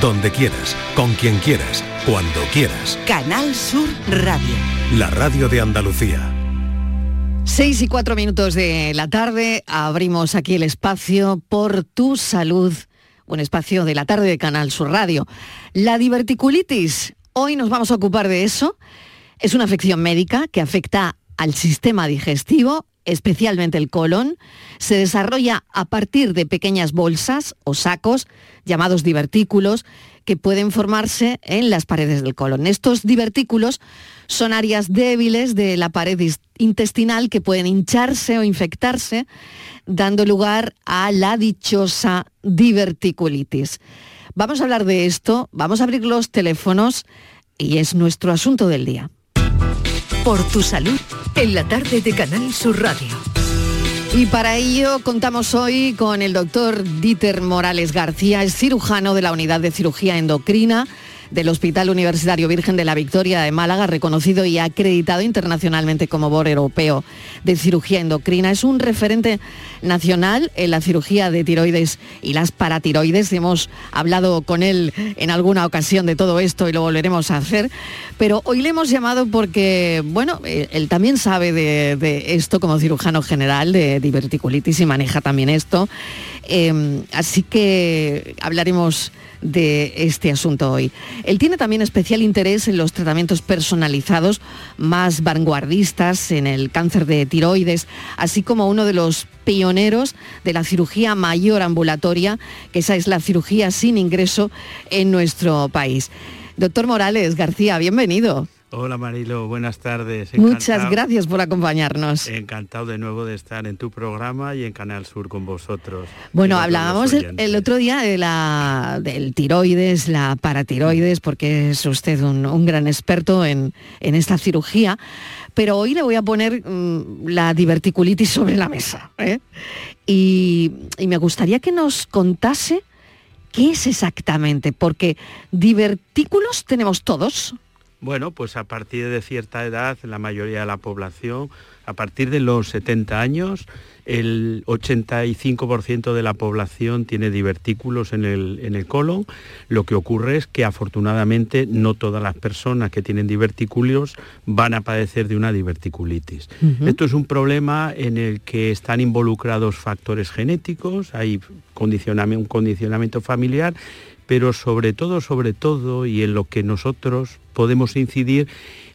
donde quieras, con quien quieras, cuando quieras. Canal Sur Radio. La radio de Andalucía. Seis y cuatro minutos de la tarde abrimos aquí el espacio por tu salud, un espacio de la tarde de Canal Sur Radio. La diverticulitis, hoy nos vamos a ocupar de eso. Es una afección médica que afecta al sistema digestivo, especialmente el colon. Se desarrolla a partir de pequeñas bolsas o sacos llamados divertículos que pueden formarse en las paredes del colon. Estos divertículos son áreas débiles de la pared intestinal que pueden hincharse o infectarse, dando lugar a la dichosa diverticulitis. Vamos a hablar de esto, vamos a abrir los teléfonos y es nuestro asunto del día. Por tu salud, en la tarde de Canal Sur Radio. Y para ello contamos hoy con el doctor Dieter Morales García, es cirujano de la Unidad de Cirugía Endocrina del Hospital Universitario Virgen de la Victoria de Málaga, reconocido y acreditado internacionalmente como BOR europeo de cirugía endocrina. Es un referente nacional en la cirugía de tiroides y las paratiroides. Hemos hablado con él en alguna ocasión de todo esto y lo volveremos a hacer. Pero hoy le hemos llamado porque, bueno, eh, él también sabe de, esto como cirujano general de diverticulitis y maneja también esto. Em, así que hablaremos de este asunto hoy. Él tiene también especial interés en los tratamientos personalizados más vanguardistas en el cáncer de tiroides, así como uno de los pioneros de la cirugía mayor ambulatoria, que esa es la cirugía sin ingreso en nuestro país. Doctor Morales García, bienvenido. Hola Marilo, buenas tardes. Muchas gracias por acompañarnos. Encantado de nuevo de estar en tu programa y en Canal Sur con vosotros. Bueno, hablábamos el, otro día de la, del tiroides, la paratiroides, porque es usted un, gran experto en, esta cirugía, pero hoy le voy a poner mm, la diverticulitis sobre la mesa. ¿eh? y me gustaría que nos contase qué es exactamente, porque divertículos tenemos todos. Bueno, pues a partir de cierta edad, la mayoría de la población, a partir de los 70 años, el 85% de la población tiene divertículos en el, en el, colon. Lo que ocurre es que afortunadamente no todas las personas que tienen divertículos van a padecer de una diverticulitis. Esto es un problema en el que están involucrados factores genéticos, hay condicionamiento, un condicionamiento familiar pero sobre todo, sobre todo, y en lo que nosotros podemos incidir,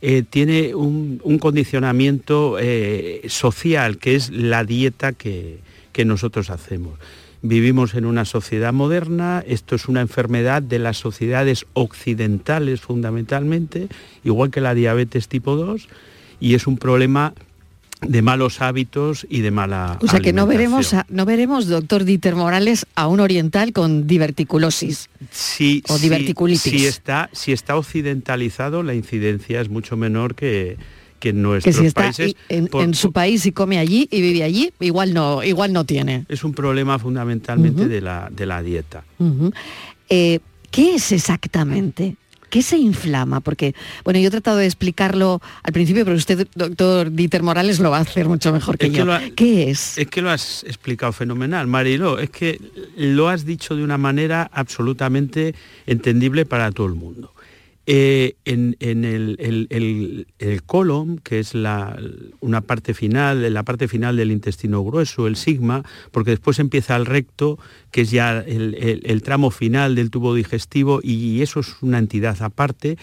eh, tiene un, condicionamiento eh, social, que es la dieta que, que nosotros hacemos. Vivimos en una sociedad moderna, esto es una enfermedad de las sociedades occidentales fundamentalmente, igual que la diabetes tipo 2, y es un problema de malos hábitos y de mala O sea que no veremos, no veremos, doctor Dieter Morales, a un oriental con diverticulosis sí, o diverticulitis. Si, está, si está occidentalizado, la incidencia es mucho menor que, que en nuestros que si está En, su país y come allí y vive allí, igual no, igual no tiene. Es un problema fundamentalmente de, la, de la dieta. Eh, ¿Qué es exactamente ¿Qué se inflama? Porque, bueno, yo he tratado de explicarlo al principio, pero usted, doctor Dieter Morales, lo va a hacer mucho mejor que, yo. ¿Qué es? Es que lo has explicado fenomenal, Marilo. Es que lo has dicho de una manera absolutamente entendible para todo el mundo. Eh, en, el, colon, que es la, una parte final, la parte final del intestino grueso, el sigma, porque después empieza el recto, que es ya el, tramo final del tubo digestivo, y eso es una entidad aparte.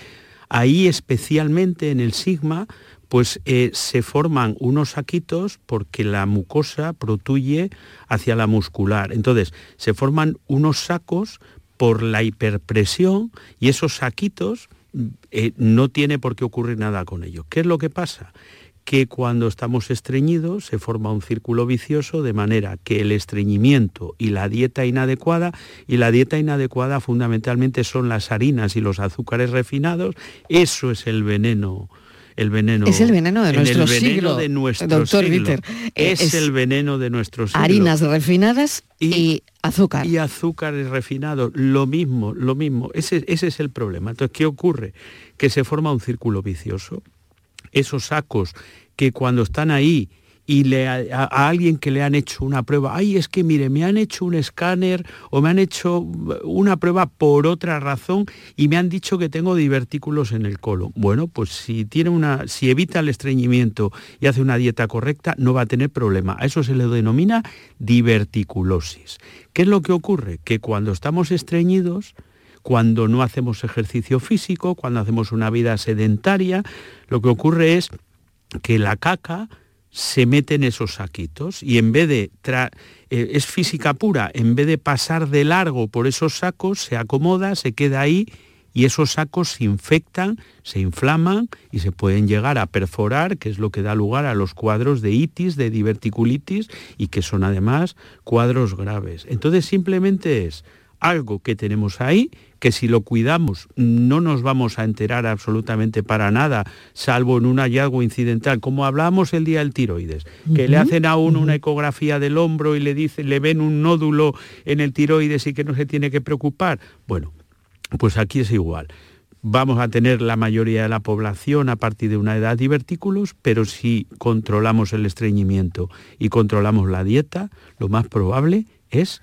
Ahí especialmente en el sigma, pues eh, se forman unos saquitos porque la mucosa protuye hacia la muscular. Entonces, se forman unos sacos por la hiperpresión y esos saquitos eh, no tiene por qué ocurrir nada con ellos. ¿Qué es lo que pasa? que cuando estamos estreñidos se forma un círculo vicioso de manera que el estreñimiento y la dieta inadecuada, y la dieta inadecuada fundamentalmente son las harinas y los azúcares refinados, eso es el veneno el veneno. Es el veneno de nuestro el veneno de nuestro doctor siglo. Es, el veneno de nuestros Harinas refinadas y, azúcar. Y azúcares refinados, lo mismo, lo mismo. Ese, ese es el problema. Entonces, ¿qué ocurre? Que se forma un círculo vicioso. Esos sacos que cuando están ahí y a, alguien que le han hecho una prueba, ay, es que mire, me han hecho un escáner o me han hecho una prueba por otra razón y me han dicho que tengo divertículos en el colon. Bueno, pues si tiene una, si evita el estreñimiento y hace una dieta correcta, no va a tener problema. A eso se le denomina diverticulosis. ¿Qué es lo que ocurre? Que cuando estamos estreñidos, cuando no hacemos ejercicio físico, cuando hacemos una vida sedentaria, lo que ocurre es que la caca se mete en esos saquitos y en vez de, eh, es física pura, en vez de pasar de largo por esos sacos, se acomoda, se queda ahí y esos sacos se infectan, se inflaman y se pueden llegar a perforar, que es lo que da lugar a los cuadros de itis, de diverticulitis y que son además cuadros graves. Entonces simplemente es algo que tenemos ahí que si lo cuidamos no nos vamos a enterar absolutamente para nada, salvo en un hallazgo incidental, como hablábamos el día del tiroides, que le hacen a uno una ecografía del hombro y le dicen, le ven un nódulo en el tiroides y que no se tiene que preocupar. Bueno, pues aquí es igual vamos a tener la mayoría de la población a partir de una edad divertículos, pero si controlamos el estreñimiento y controlamos la dieta, lo más probable es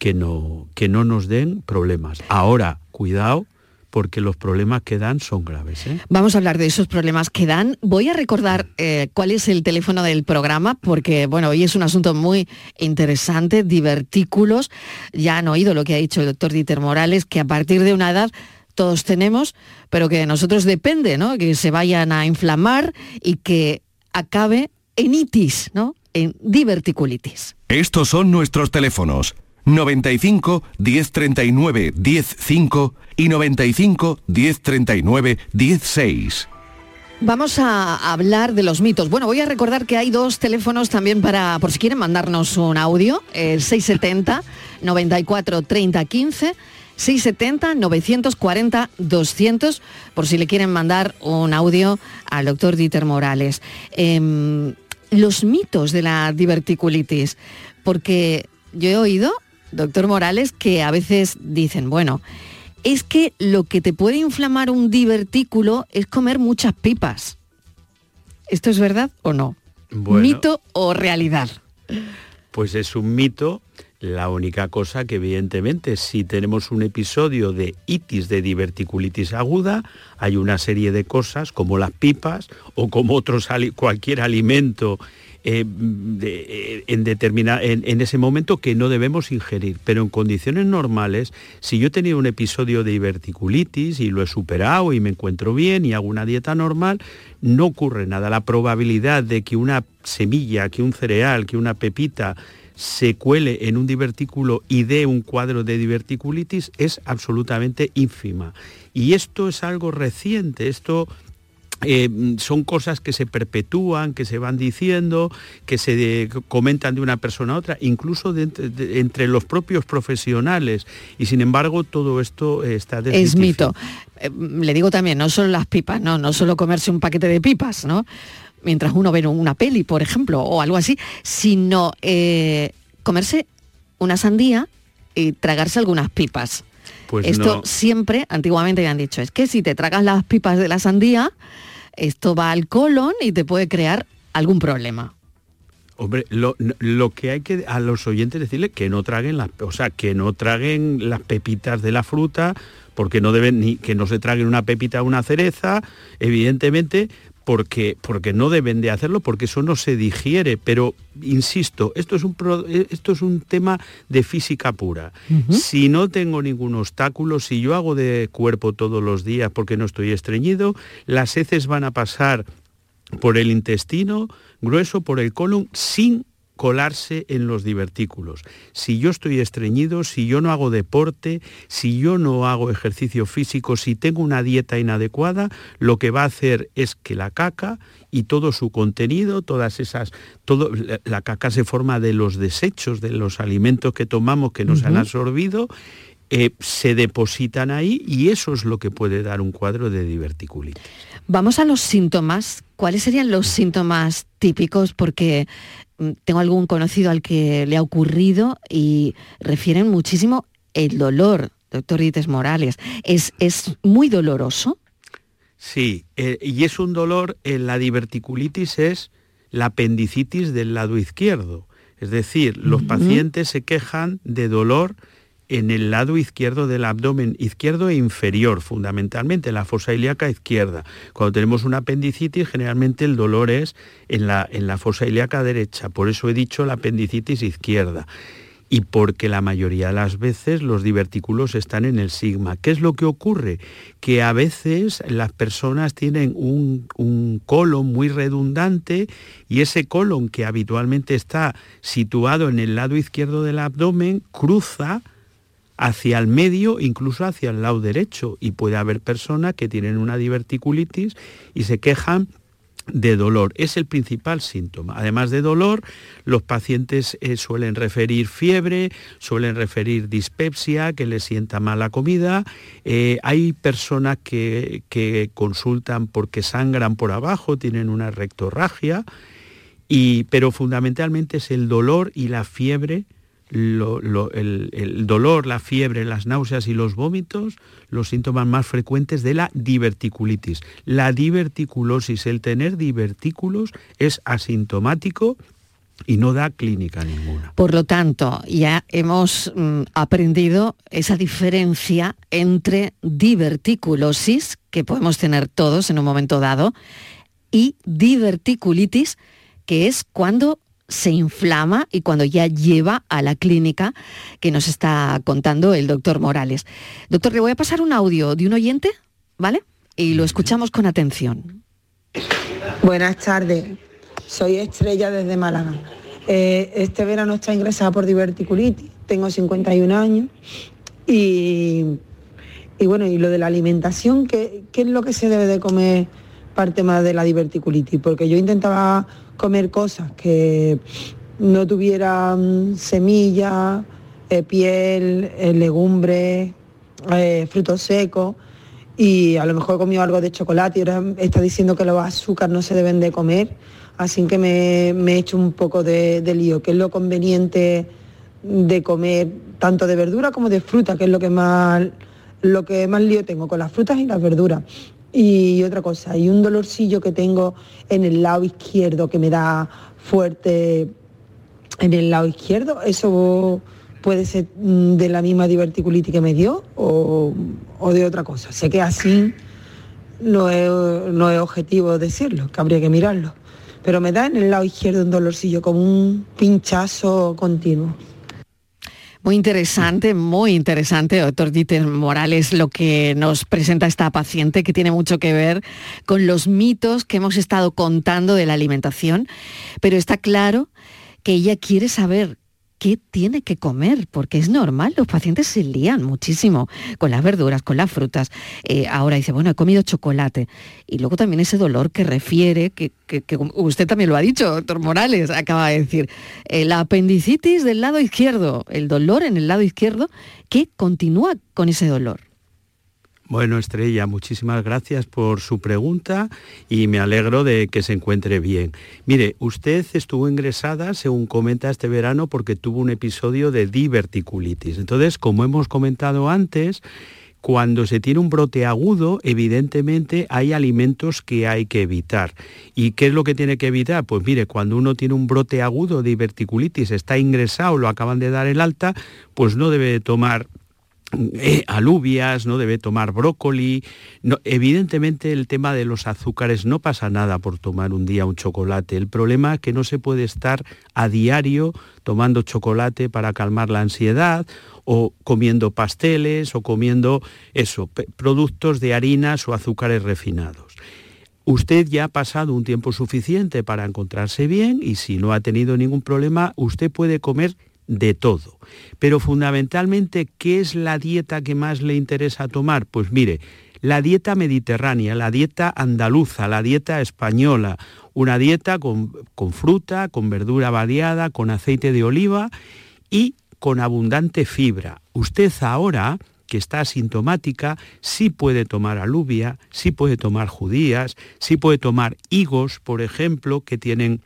que no, que no nos den problemas. Ahora, cuidado, porque los problemas que dan son graves. ¿eh? Vamos a hablar de esos problemas que dan. Voy a recordar eh, cuál es el teléfono del programa, porque bueno, hoy es un asunto muy interesante, divertículos. Ya han oído lo que ha dicho el doctor Dieter Morales, que a partir de una edad todos tenemos, pero que de nosotros depende, ¿no? Que se vayan a inflamar y que acabe en itis, ¿no? En diverticulitis. Estos son nuestros teléfonos 95 1039 105 y 95 1039 16. Vamos a hablar de los mitos. Bueno, voy a recordar que hay dos teléfonos también para, por si quieren mandarnos un audio, el 670 94 30 15, 670 940 200, por si le quieren mandar un audio al doctor Dieter Morales. Em, los mitos de la diverticulitis, porque yo he oído doctor Morales, que a veces dicen, bueno, es que lo que te puede inflamar un divertículo es comer muchas pipas. ¿Esto es verdad o no? ¿Mito o realidad? Pues es un mito. La única cosa que evidentemente si tenemos un episodio de itis, de diverticulitis aguda, hay una serie de cosas como las pipas o como otros, cualquier alimento eh, eh, en, en, ese momento que no debemos ingerir. Pero en condiciones normales, si yo he tenido un episodio de diverticulitis y lo he superado y me encuentro bien y hago una dieta normal, no ocurre nada. La probabilidad de que una semilla, que un cereal, que una pepita se cuele en un divertículo y dé un cuadro de diverticulitis es absolutamente ínfima. Y esto es algo reciente, esto eh, son cosas que se perpetúan, que se van diciendo, que se comentan de una persona a otra, incluso entre los propios profesionales. Y sin embargo, todo esto está Es mito. Eh, le digo también, no solo las pipas, no, no solo comerse un paquete de pipas, ¿no? Mientras uno ve una peli, por ejemplo, o algo así, sino eh, comerse una sandía y tragarse algunas pipas. Pues Esto siempre, antiguamente me han dicho, es que si te tragas las pipas de la sandía, esto va al colon y te puede crear algún problema. Hombre, lo, que hay que a los oyentes decirles que no traguen las, o sea, que no traguen las pepitas de la fruta, porque no deben ni que no se traguen una pepita o una cereza, evidentemente, porque, porque no deben de hacerlo, porque eso no se digiere. Pero, insisto, esto es un, esto es un tema de física pura. Si no tengo ningún obstáculo, si yo hago de cuerpo todos los días porque no estoy estreñido, las heces van a pasar por el intestino grueso, por el colon, sin colarse en los divertículos. Si yo estoy estreñido, si yo no hago deporte, si yo no hago ejercicio físico, si tengo una dieta inadecuada, lo que va a hacer es que la caca y todo su contenido, todas esas, todo, la, caca se forma de los desechos de los alimentos que tomamos que nos han absorbido, eh, se depositan ahí y eso es lo que puede dar un cuadro de diverticulitis. Vamos a los síntomas. ¿Cuáles serían los síntomas típicos? Porque tengo algún conocido al que le ha ocurrido y refieren muchísimo el dolor, doctor Dites Morales. ¿Es, es muy doloroso? Sí, eh, y es un dolor, en la diverticulitis es la apendicitis del lado izquierdo. Es decir, los pacientes se quejan de dolor en el lado izquierdo del abdomen, izquierdo e inferior, fundamentalmente, en la fosa ilíaca izquierda. Cuando tenemos una apendicitis, generalmente el dolor es en la, en la fosa ilíaca derecha, por eso he dicho la apendicitis izquierda y porque la mayoría de las veces los divertículos están en el sigma. ¿Qué es lo que ocurre? Que a veces las personas tienen un, un colon muy redundante y ese colon que habitualmente está situado en el lado izquierdo del abdomen cruza hacia el medio, incluso hacia el lado derecho. Y puede haber personas que tienen una diverticulitis y se quejan de dolor. Es el principal síntoma. Además de dolor, los pacientes eh, suelen referir fiebre, suelen referir dispepsia, que les sienta mal la comida. Eh, hay personas que, que, consultan porque sangran por abajo, tienen una rectorragia, y, pero fundamentalmente es el dolor y la fiebre el, dolor, la fiebre, las náuseas y los vómitos, los síntomas más frecuentes de la diverticulitis. La diverticulosis, el tener divertículos, es asintomático y no da clínica ninguna. Por lo tanto, ya hemos mm, aprendido esa diferencia entre diverticulosis, que podemos tener todos en un momento dado, y diverticulitis, que es cuando se inflama y cuando ya lleva a la clínica que nos está contando el doctor Morales. Doctor, le voy a pasar un audio de un oyente, ¿vale? Y lo escuchamos con atención. Buenas tardes, soy Estrella desde Málaga. Eh, este verano está ingresada por diverticulitis, tengo 51 años y, bueno, y lo de la alimentación, ¿qué, ¿qué es lo que se debe de comer parte más de la diverticulitis? Porque yo intentaba comer cosas que no tuvieran semillas, eh, piel, eh, legumbres, eh, frutos secos y a lo mejor he comido algo de chocolate y ahora está diciendo que los azúcares no se deben de comer, así que me, he hecho un poco de, de, lío, que es lo conveniente de comer tanto de verdura como de fruta, que es lo que más lo que más lío tengo con las frutas y las verduras. Y otra cosa, hay un dolorcillo que tengo en el lado izquierdo que me da fuerte en el lado izquierdo. ¿Eso puede ser de la misma diverticulitis que me dio o, de otra cosa? Sé que así no es, no es objetivo decirlo, que habría que mirarlo. Pero me da en el lado izquierdo un dolorcillo, como un pinchazo continuo. Muy interesante, muy interesante, doctor Dieter Morales, lo que nos presenta esta paciente que tiene mucho que ver con los mitos que hemos estado contando de la alimentación, pero está claro que ella quiere saber qué tiene que comer, porque es normal, los pacientes se lían muchísimo con las verduras, con las frutas. Eh, ahora dice, bueno, he comido chocolate. Y luego también ese dolor que refiere, que, usted también lo ha dicho, doctor Morales, acaba de decir, eh, la apendicitis del lado izquierdo, el dolor en el lado izquierdo, que continúa con ese dolor. Bueno, Estrella, muchísimas gracias por su pregunta y me alegro de que se encuentre bien. Mire, usted estuvo ingresada, según comenta este verano, porque tuvo un episodio de diverticulitis. Entonces, como hemos comentado antes, cuando se tiene un brote agudo, evidentemente hay alimentos que hay que evitar. ¿Y qué es lo que tiene que evitar? Pues mire, cuando uno tiene un brote agudo de diverticulitis, está ingresado, lo acaban de dar el alta, pues no debe tomar eh, alubias, no debe tomar brócoli. Evidentemente el tema de los azúcares no pasa nada por tomar un día un chocolate. El problema es que no se puede estar a diario tomando chocolate para calmar la ansiedad o comiendo pasteles o comiendo eso, productos de harinas o azúcares refinados. Usted ya ha pasado un tiempo suficiente para encontrarse bien y si no ha tenido ningún problema, usted puede comer de todo. Pero fundamentalmente, ¿qué es la dieta que más le interesa tomar? Pues mire, la dieta mediterránea, la dieta andaluza, la dieta española, una dieta con, con, fruta, con verdura variada, con aceite de oliva y con abundante fibra. Usted ahora que está asintomática, sí puede tomar alubia, sí puede tomar judías, sí puede tomar higos, por ejemplo, que tienen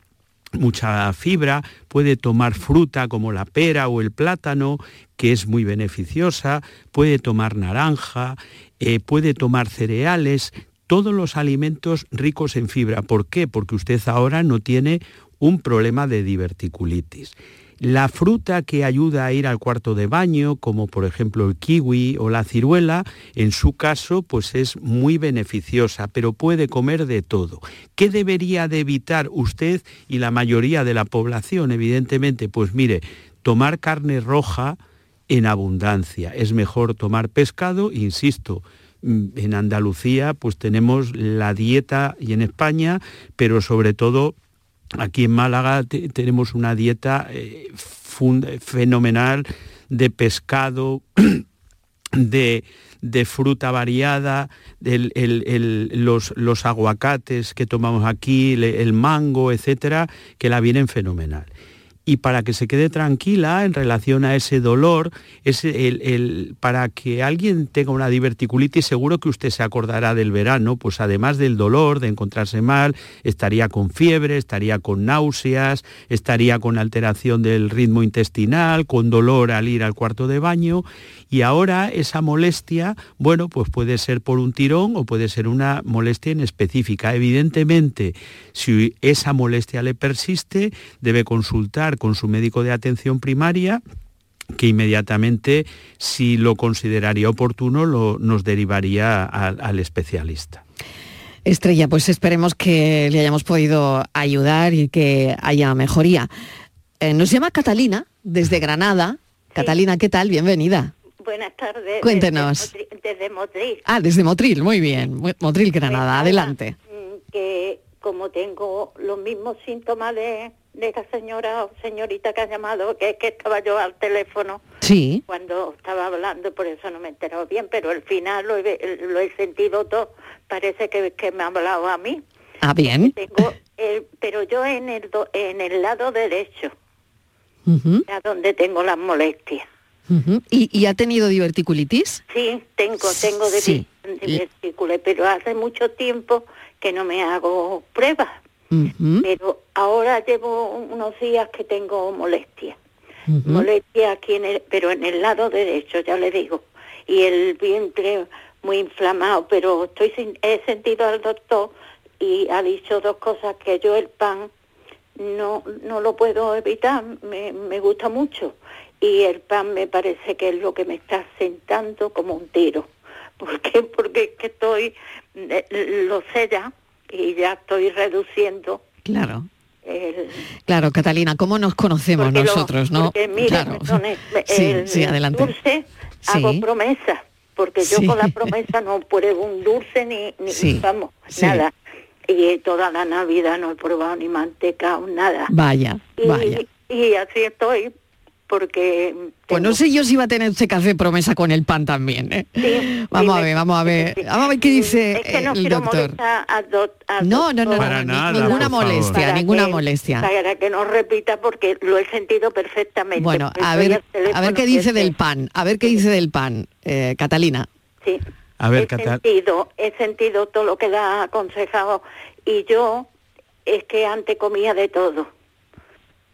mucha fibra, puede tomar fruta como la pera o el plátano, que es muy beneficiosa, puede tomar naranja, eh, puede tomar cereales, todos los alimentos ricos en fibra. ¿Por qué? Porque usted ahora no tiene un problema de diverticulitis. La fruta que ayuda a ir al cuarto de baño, como por ejemplo el kiwi o la ciruela, en su caso pues es muy beneficiosa, pero puede comer de todo. ¿Qué debería de evitar usted y la mayoría de la población, evidentemente? Pues mire, tomar carne roja en abundancia. Es mejor tomar pescado, insisto, mm, en Andalucía pues tenemos la dieta y en España, pero sobre todo Aquí en Málaga tenemos una dieta eh, fenomenal de pescado, de, fruta variada, los, los, aguacates que tomamos aquí, el mango, etcétera, que la vienen fenomenal y para que se quede tranquila en relación a ese dolor, es el, para que alguien tenga una diverticulitis, seguro que usted se acordará del verano, pues además del dolor, de encontrarse mal, estaría con fiebre, estaría con náuseas, estaría con alteración del ritmo intestinal, con dolor al ir al cuarto de baño, y ahora esa molestia, bueno, pues puede ser por un tirón o puede ser una molestia en específica. Evidentemente, si esa molestia le persiste, debe consultar con su médico de atención primaria que inmediatamente, si lo consideraría oportuno, lo, nos derivaría al, especialista. Estrella, pues esperemos que le hayamos podido ayudar y que haya mejoría. Eh, nos llama Catalina desde Granada. Catalina, ¿qué tal? Bienvenida. Buenas tardes. Cuéntenos. Desde, Motril. Ah, desde Motril, muy bien. Motril, Granada, adelante. Mm, que como tengo los mismos síntomas de, de esta señora o señorita que ha llamado, que es que estaba yo al teléfono sí. cuando estaba hablando, por eso no me he enterado bien, pero al final lo he, sentido todo, parece que, que, me ha hablado a mí. Ah, bien. Tengo pero yo en el, en el lado derecho, a donde tengo las molestias. ¿Y, ha tenido diverticulitis? Sí, tengo, tengo de diverticulitis, pero hace mucho tiempo que no me hago pruebas pero ahora llevo unos días que tengo molestia. Molestia aquí en el, pero en el lado derecho, ya le digo. Y el vientre muy inflamado, pero estoy sin, he sentido al doctor y ha dicho dos cosas que yo el pan no no lo puedo evitar, me, me gusta mucho y el pan me parece que es lo que me está sentando como un tiro. ¿Por qué? Porque es que estoy, eh, lo sé ya, y ya estoy reduciendo. Claro. Claro, Catalina, ¿cómo nos conocemos nosotros, no? Porque mire, sí, adelante. dulce hago promesas, porque yo con la promesa no pruebo un dulce ni, ni vamos, nada. Y toda la Navidad no he probado ni manteca o nada. Vaya, vaya. Y así estoy, porque... Pues no sé yo si va a tener ese café promesa con el pan también. ¿eh? vamos a ver, vamos a ver. Vamos a ver qué dice el doctor. no, no, no, no, ninguna molestia, ninguna molestia. Para que no repita porque lo he sentido perfectamente. Bueno, a ver, a ver qué dice del pan, a ver qué dice del pan, eh, Catalina. Sí. A ver, he sentido, he sentido todo lo que le ha aconsejado y yo es que antes comía de todo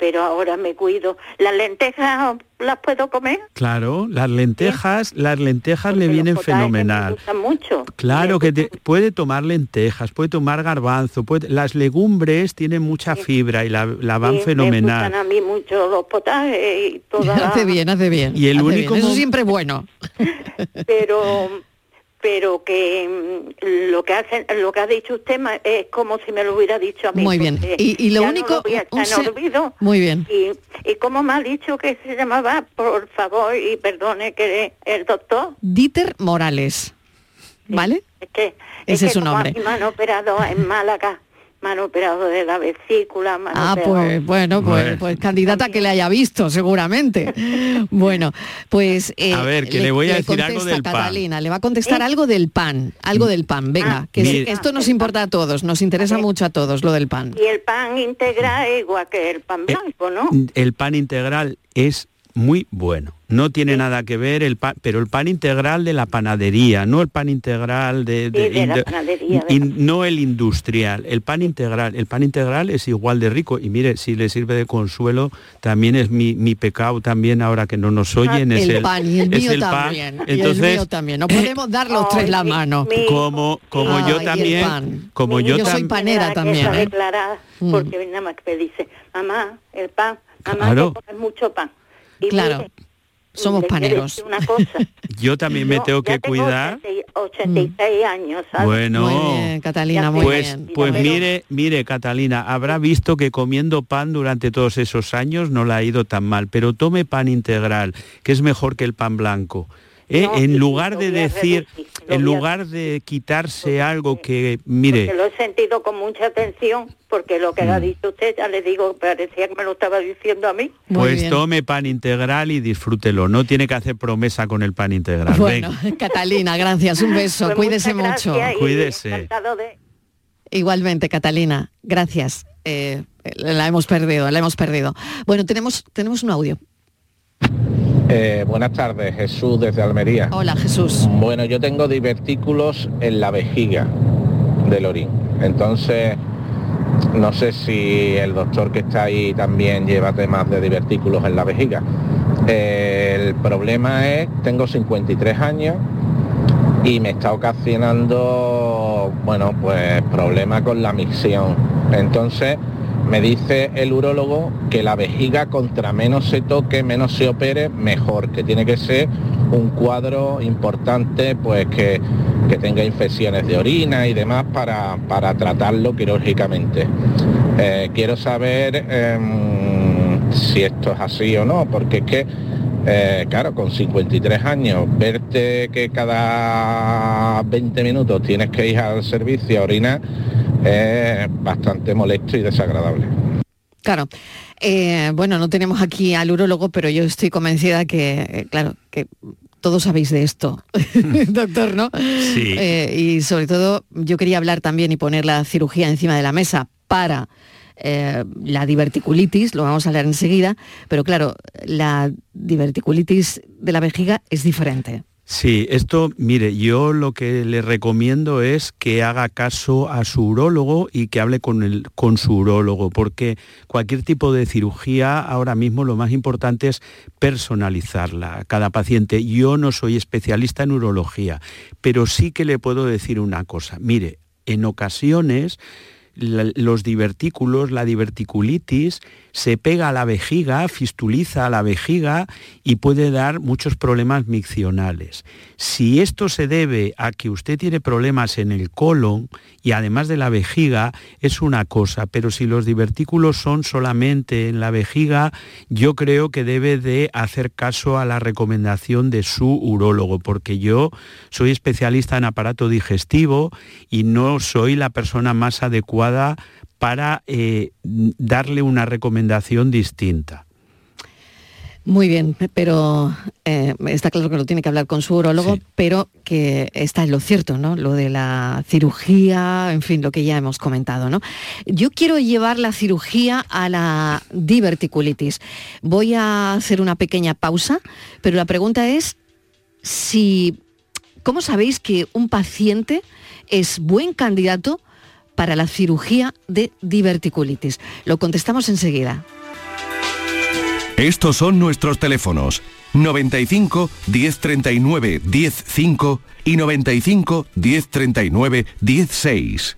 pero ahora me cuido. ¿Las lentejas las puedo comer? Claro, las lentejas, las lentejas le vienen fenomenal. Me mucho. Claro que puede tomar lentejas, puede tomar garbanzo, puede, las legumbres tienen mucha fibra y la, van fenomenal. Me a mí mucho los potajes y toda Hace bien, hace bien. Y el único Eso siempre bueno. pero pero que mm, lo que hacen, lo que ha dicho usted es como si me lo hubiera dicho a mí. Muy bien. Y, lo único, olvido. Muy bien. Y, y como me ha dicho que se llamaba, por favor y perdone que el doctor. Dieter Morales, ¿vale? Es que ese es, su nombre. Me han operado en Málaga me han operado de la vesícula. ah, pues bueno, pues, pues candidata que le haya visto, seguramente. bueno, pues... Eh, a ver, que le, voy a decir algo del Catalina, le va a contestar algo del pan, algo del pan, venga, ah, que esto nos importa a todos, nos interesa mucho a todos lo del pan. Y el pan integral es igual que el pan eh, blanco, ¿no? El pan integral es muy bueno No tiene nada que ver el pan, pero el pan integral de la panadería, no el pan integral de, la panadería, no el industrial, el pan integral. El pan integral es igual de rico y mire, si le sirve de consuelo, también es mi, pecado también ahora que no nos oyen. es el, pan y el mío también. Entonces, también. No podemos dar los tres la mano. como como yo también, como yo, yo soy panera también. ¿eh? Mm. Porque nada más que me dice, mamá, el pan, mamá, claro. mucho pan. claro. Somos paneros. Una cosa. Yo también me tengo que cuidar. 86 mm. años. Bueno, Catalina, muy pues, bien. Pues mire, mire, Catalina, habrá visto que comiendo pan durante todos esos años no la ha ido tan mal, pero tome pan integral, que es mejor que el pan blanco. ¿Eh? en lugar de decir, en lugar de quitarse algo que, mire... Porque lo he sentido con mucha atención, porque lo que ha mm. dicho usted, ya le digo, parecía que me lo estaba diciendo a mí. pues tome pan integral y disfrútelo, no tiene que hacer promesa con el pan integral. Bueno, Catalina, gracias, un beso, pues cuídese mucho. Cuídese. Igualmente, Catalina, gracias. Eh, la hemos perdido, la hemos perdido. Bueno, tenemos, tenemos un audio. Eh, buenas tardes, Jesús desde Almería. Hola, Jesús. Bueno, yo tengo divertículos en la vejiga del orín. Entonces, no sé si el doctor que está ahí también lleva temas de divertículos en la vejiga. Eh, el problema es, tengo 53 años y me está ocasionando, bueno, pues problema con la misión. Entonces, me dice el urólogo que la vejiga contra menos se toque, menos se opere, mejor, que tiene que ser un cuadro importante, pues que, tenga infecciones de orina y demás para, tratarlo quirúrgicamente. Eh, quiero saber em, si esto es así o no, porque es que, eh, claro, con 53 años, verte que cada 20 minutos tienes que ir al servicio a orinar, es bastante molesto y desagradable. Claro. Eh, bueno, no tenemos aquí al urólogo, pero yo estoy convencida que, eh, claro, que todos sabéis de esto, doctor, ¿no? Sí. Eh, y sobre todo, yo quería hablar también y poner la cirugía encima de la mesa para la diverticulitis, lo vamos a hablar enseguida, pero claro, la diverticulitis de la vejiga es diferente. Sí, esto, mire, yo lo que le recomiendo es que haga caso a su urólogo y que hable con, el, con su urólogo, porque cualquier tipo de cirugía ahora mismo lo más importante es personalizarla a cada paciente. Yo no soy especialista en urología, pero sí que le puedo decir una cosa. Mire, en ocasiones los divertículos, la diverticulitis, se pega a la vejiga, fistuliza a la vejiga y puede dar muchos problemas miccionales. Si esto se debe a que usted tiene problemas en el colon y además de la vejiga, es una cosa, pero si los divertículos son solamente en la vejiga, yo creo que debe de hacer caso a la recomendación de su urólogo, porque yo soy especialista en aparato digestivo y no soy la persona más adecuada para eh, darle una recomendación distinta. Muy bien, pero eh, está claro que lo tiene que hablar con su urologo, pero que está en lo cierto, ¿no? Lo de la cirugía, en fin, lo que ya hemos comentado, ¿no? Yo quiero llevar la cirugía a la diverticulitis. Voy a hacer una pequeña pausa, pero la pregunta es si, ¿cómo sabéis que un paciente es buen candidato para la cirugía de diverticulitis. Lo contestamos enseguida. Estos son nuestros teléfonos 95 1039 105 y 95 1039 16.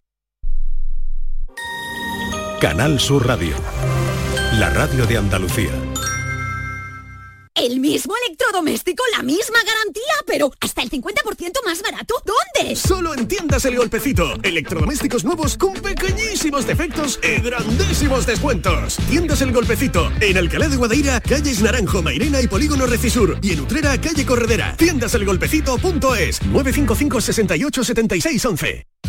Canal Sur Radio. la radio de Andalucía. El mismo electrodoméstico, la misma garantía, pero hasta el 50% más barato. ¿Dónde? Solo en tiendas El Golpecito. Electrodomésticos nuevos con pequeñísimos defectos y grandísimos descuentos. Tiendas El Golpecito. En Alcalá de Guadaira, calles Naranjo, Mairena y Polígono Recisur. Y en Utrera, calle Corredera. Tiendaselgolpecito.es 955 68 76 11.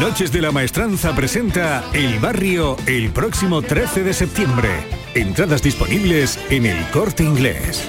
Noches de la Maestranza presenta El Barrio el próximo 13 de septiembre. Entradas disponibles en el corte inglés.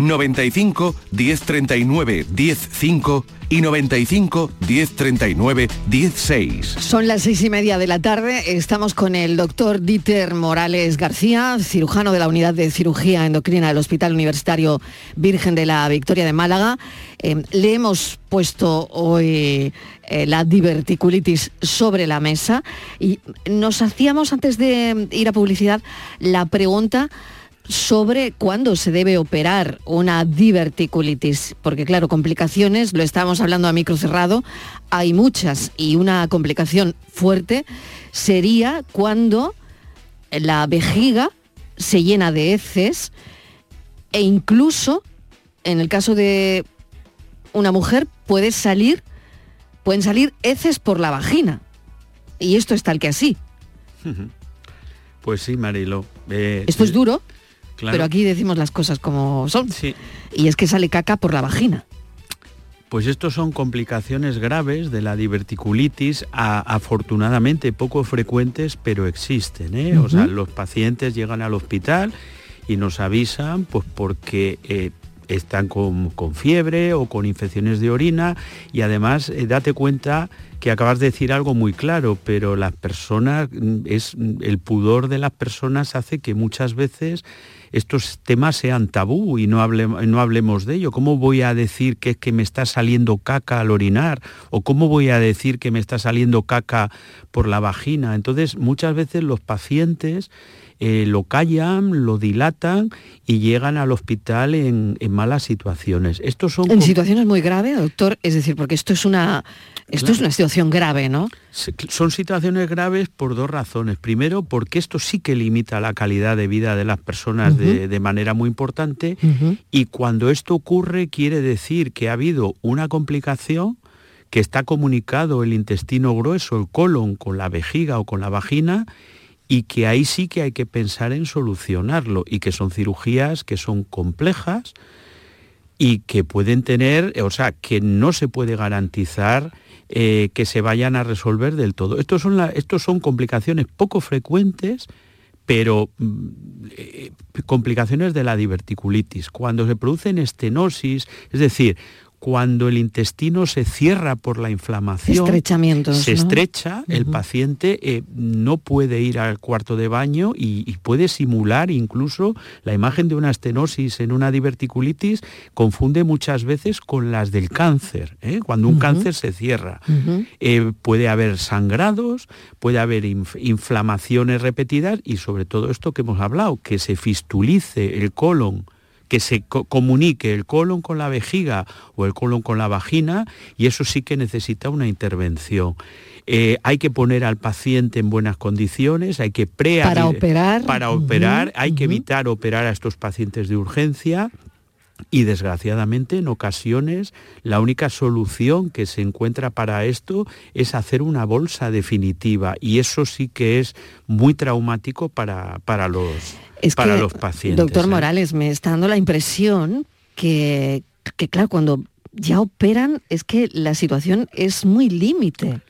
95 1039 105 y 95 1039 16. Son las seis y media de la tarde. Estamos con el doctor Dieter Morales García, cirujano de la unidad de cirugía endocrina del Hospital Universitario Virgen de la Victoria de Málaga. Eh, le hemos puesto hoy eh, la diverticulitis sobre la mesa y nos hacíamos antes de ir a publicidad la pregunta sobre cuándo se debe operar una diverticulitis, porque claro, complicaciones, lo estábamos hablando a micro cerrado, hay muchas y una complicación fuerte sería cuando la vejiga se llena de heces e incluso en el caso de una mujer puede salir pueden salir heces por la vagina. Y esto es tal que así. Pues sí, Marilo. Eh, esto es duro. Pero aquí decimos las cosas como son. Y es que sale caca por la vagina. Pues estos son complicaciones graves de la diverticulitis, afortunadamente poco frecuentes, pero existen. ¿eh? O sea, los pacientes llegan al hospital y nos avisan pues porque eh, están con, fiebre o con infecciones de orina y además eh, date cuenta que acabas de decir algo muy claro, pero las personas, mm, es, el pudor de las personas hace que muchas veces estos temas sean tabú y no, hablemos de ello. ¿Cómo voy a decir que es que me está saliendo caca al orinar? ¿O cómo voy a decir que me está saliendo caca por la vagina? Entonces, muchas veces los pacientes eh, lo callan, lo dilatan y llegan al hospital en, malas situaciones. Estos son en situaciones muy graves, doctor, es decir, porque esto es una esto es una situación grave, ¿no? Son situaciones graves por dos razones. Primero, porque esto sí que limita la calidad de vida de las personas de, manera muy importante y cuando esto ocurre quiere decir que ha habido una complicación que está comunicado el intestino grueso, el colon, con la vejiga o con la vagina y que ahí sí que hay que pensar en solucionarlo y que son cirugías que son complejas y que pueden tener, o sea, que no se puede garantizar eh, que se vayan a resolver del todo. Estos son, estos son complicaciones poco frecuentes, pero mm, eh, complicaciones de la diverticulitis. Cuando se producen estenosis, es decir, cuando el intestino se cierra por la inflamación, se estrecha, el paciente eh, no puede ir al cuarto de baño y, puede simular incluso la imagen de una estenosis en una diverticulitis, confunde muchas veces con las del cáncer, ¿eh? cuando un cáncer se cierra. Eh, puede haber sangrados, puede haber inflamaciones repetidas y sobre todo esto que hemos hablado, que se fistulice el colon que se comunique el colon con la vejiga o el colon con la vagina y eso sí que necesita una intervención. Eh, hay que poner al paciente en buenas condiciones, hay que para operar, para operar, hay que evitar operar a estos pacientes de urgencia y desgraciadamente en ocasiones la única solución que se encuentra para esto es hacer una bolsa definitiva y eso sí que es muy traumático para, para, los, para los pacientes. Doctor ¿eh? Morales, me está dando la impresión que, que, claro, cuando ya operan es que la situación es muy límite.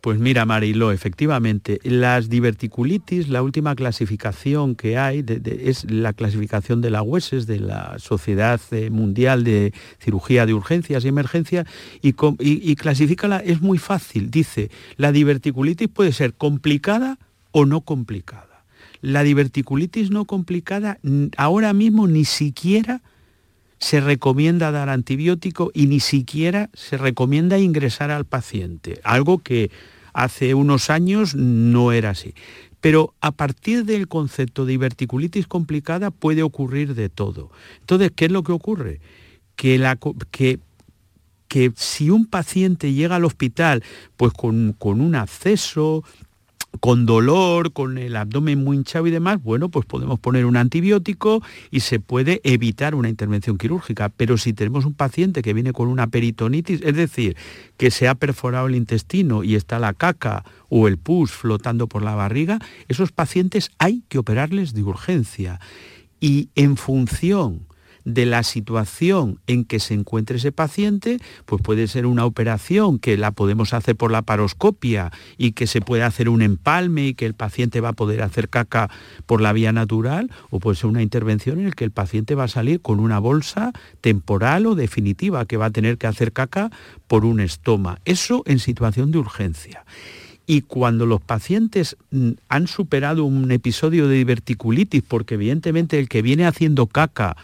Pues mira, Marilo, efectivamente, las diverticulitis, la última clasificación que hay es la clasificación de la hueses de la Sociedad eh, Mundial de Cirugía de Urgencias y Emergencias y, y, y clasifícala, es muy fácil. Dice, la diverticulitis puede ser complicada o no complicada. La diverticulitis no complicada ahora mismo ni siquiera se recomienda dar antibiótico y ni siquiera se recomienda ingresar al paciente, algo que hace unos años no era así. Pero a partir del concepto de diverticulitis complicada puede ocurrir de todo. Entonces, ¿qué es lo que ocurre? Que, si un paciente llega al hospital pues con un acceso, con dolor, con el abdomen muy hinchado y demás, bueno, pues podemos poner un antibiótico y se puede evitar una intervención quirúrgica. Pero si tenemos un paciente que viene con una peritonitis, es decir, que se ha perforado el intestino y está la caca o el pus flotando por la barriga, esos pacientes hay que operarles de urgencia. Y en función de la situación en que se encuentre ese paciente, pues puede ser una operación que la podemos hacer por la paroscopia y que se puede hacer un empalme y que el paciente va a poder hacer caca por la vía natural, o puede ser una intervención en la que el paciente va a salir con una bolsa temporal o definitiva que va a tener que hacer caca por un estoma. Eso en situación de urgencia. Y cuando los pacientes mm, han superado un episodio de diverticulitis, porque evidentemente el que viene haciendo caca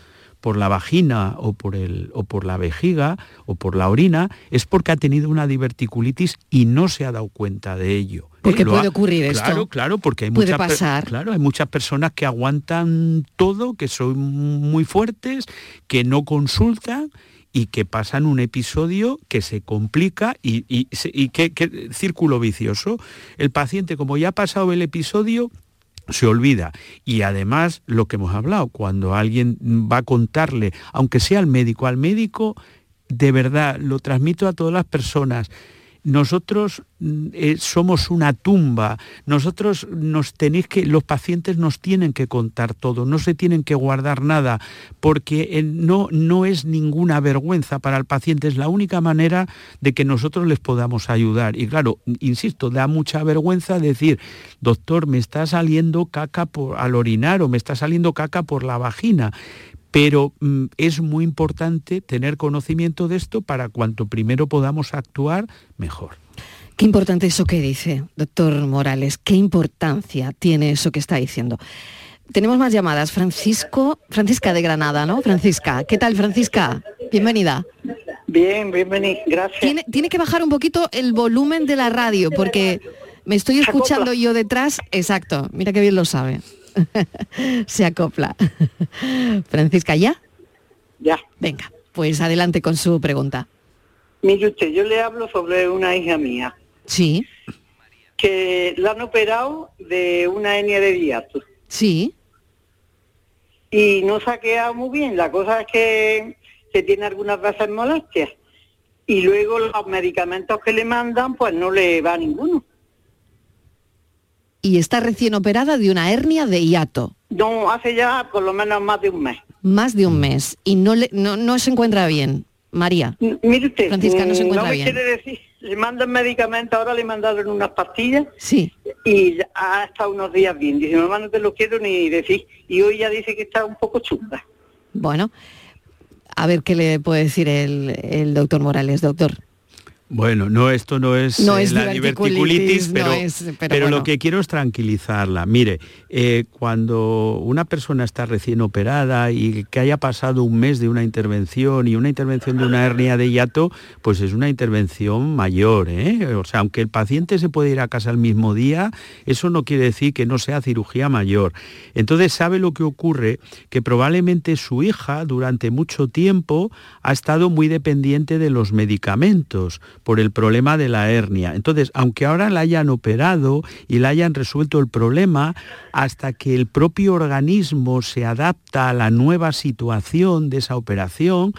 por la vagina o por, el, o por la vejiga o por la orina, es porque ha tenido una diverticulitis y no se ha dado cuenta de ello. Porque puede ocurrir esto. Claro, claro, porque hay, muchas, claro, hay muchas personas que aguantan todo, que son muy fuertes, que no consultan y que pasan un episodio que se complica y, y, y que, círculo vicioso. El paciente, como ya ha pasado el episodio, se olvida. Y además, lo que hemos hablado, cuando alguien va a contarle, aunque sea al médico, al médico, de verdad, lo transmito a todas las personas, nosotros mm, eh, somos una tumba, nosotros nos tenéis que, los pacientes nos tienen que contar todo, no se tienen que guardar nada, porque eh, no, no es ninguna vergüenza para el paciente, es la única manera de que nosotros les podamos ayudar. Y claro, insisto, da mucha vergüenza decir, doctor, me está saliendo caca por, al orinar o me está saliendo caca por la vagina pero mm, es muy importante tener conocimiento de esto para cuanto primero podamos actuar, mejor. Qué importante eso que dice, doctor Morales, qué importancia tiene eso que está diciendo. Tenemos más llamadas. Francisco, Francisca de Granada, ¿no? Francisca, ¿qué tal, Francisca? Bienvenida. Bien, bienvenida, gracias. Tiene, tiene que bajar un poquito el volumen de la radio porque me estoy escuchando yo detrás. Exacto, mira qué bien lo sabe. se acopla. Francisca, ¿ya? Ya. Venga, pues adelante con su pregunta. Mire usted, yo le hablo sobre una hija mía. Sí. Que la han operado de una hernia de diato. Sí. Y no se ha quedado muy bien. La cosa es que se tiene algunas veces molestias. Y luego los medicamentos que le mandan, pues no le va ninguno y está recién operada de una hernia de hiato. No, hace ya por lo menos más de un mes. Más de un mes. Y no, le, no, se encuentra bien. María. Mire usted, Francisca no se encuentra bien. quiere decir, le mandan medicamentos, ahora le mandaron unas pastillas. Sí. Y ha estado unos días bien. Dice, mamá, no te lo quiero ni decir. Y hoy ya dice que está un poco chunga. Bueno, a ver qué le puede decir el, el doctor Morales, doctor. Bueno, no, esto no es, eh, la diverticulitis, pero, pero, lo que quiero es tranquilizarla. Mire, eh, cuando una persona está recién operada y que haya pasado un mes de una intervención y una intervención de una hernia de hiato, pues es una intervención mayor. ¿eh? O sea, aunque el paciente se puede ir a casa el mismo día, eso no quiere decir que no sea cirugía mayor. Entonces, ¿sabe lo que ocurre? Que probablemente su hija durante mucho tiempo ha estado muy dependiente de los medicamentos por el problema de la hernia. Entonces, aunque ahora la hayan operado y la hayan resuelto el problema, hasta que el propio organismo se adapta a la nueva situación de esa operación,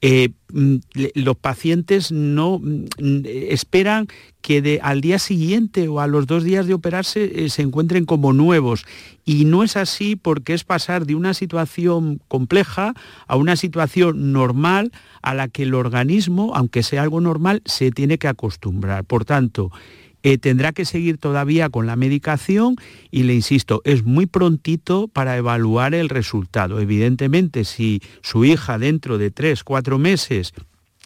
eh, los pacientes no mm, esperan que al día siguiente o a los dos días de operarse eh, se encuentren como nuevos. Y no es así porque es pasar de una situación compleja a una situación normal a la que el organismo, aunque sea algo normal, se tiene que acostumbrar. Por tanto, eh, tendrá que seguir todavía con la medicación y le insisto, es muy prontito para evaluar el resultado. Evidentemente, si su hija dentro de tres, cuatro meses